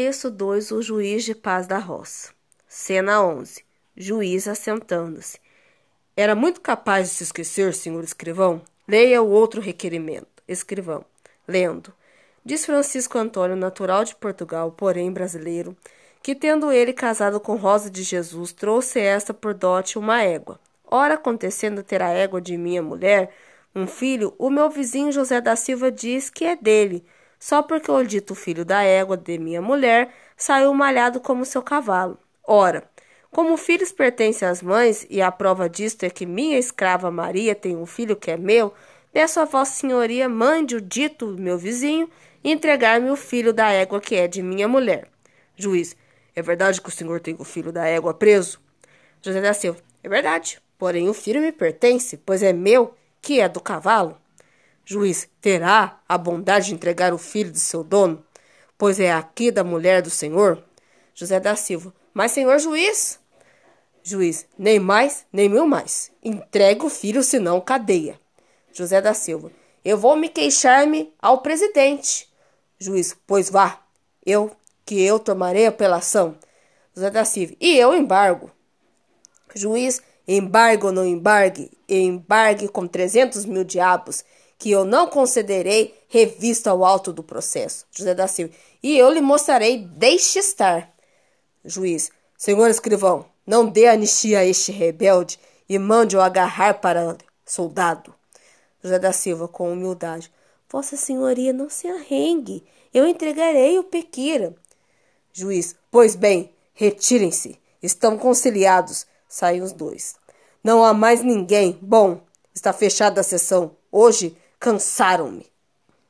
Texto 2 O juiz de paz da roça. Cena 11 Juiz assentando-se. Era muito capaz de se esquecer, senhor escrivão? Leia o outro requerimento. Escrivão. Lendo. Diz Francisco Antônio, natural de Portugal, porém brasileiro, que tendo ele casado com Rosa de Jesus, trouxe esta por dote uma égua. Ora, acontecendo ter a égua de minha mulher, um filho, o meu vizinho José da Silva diz que é dele, só porque o dito filho da égua de minha mulher saiu malhado como seu cavalo. Ora, como filhos pertencem às mães, e a prova disto é que minha escrava Maria tem um filho que é meu, peço a Vossa Senhoria mande o dito meu vizinho entregar-me o filho da égua que é de minha mulher. Juiz, é verdade que o senhor tem o filho da égua preso? José da Silva, é verdade, porém o filho me pertence, pois é meu, que é do cavalo. Juiz, terá a bondade de entregar o filho de seu dono, pois é aqui da mulher do senhor? José da Silva, mas senhor juiz? Juiz, nem mais, nem mil mais. Entregue o filho, senão cadeia. José da Silva, eu vou me queixar-me ao presidente. Juiz, pois vá, eu, que eu tomarei apelação. José da Silva, e eu embargo. Juiz, embargo ou não embargue, embargue com trezentos mil diabos, que eu não concederei revista ao alto do processo. José da Silva. E eu lhe mostrarei, deixe estar. Juiz. Senhor escrivão, não dê anistia a este rebelde e mande-o agarrar para soldado. José da Silva, com humildade. Vossa Senhoria, não se arrengue. Eu entregarei o Pequira. Juiz. Pois bem, retirem-se. Estão conciliados. Saem os dois. Não há mais ninguém. Bom, está fechada a sessão. Hoje Cansaram-me.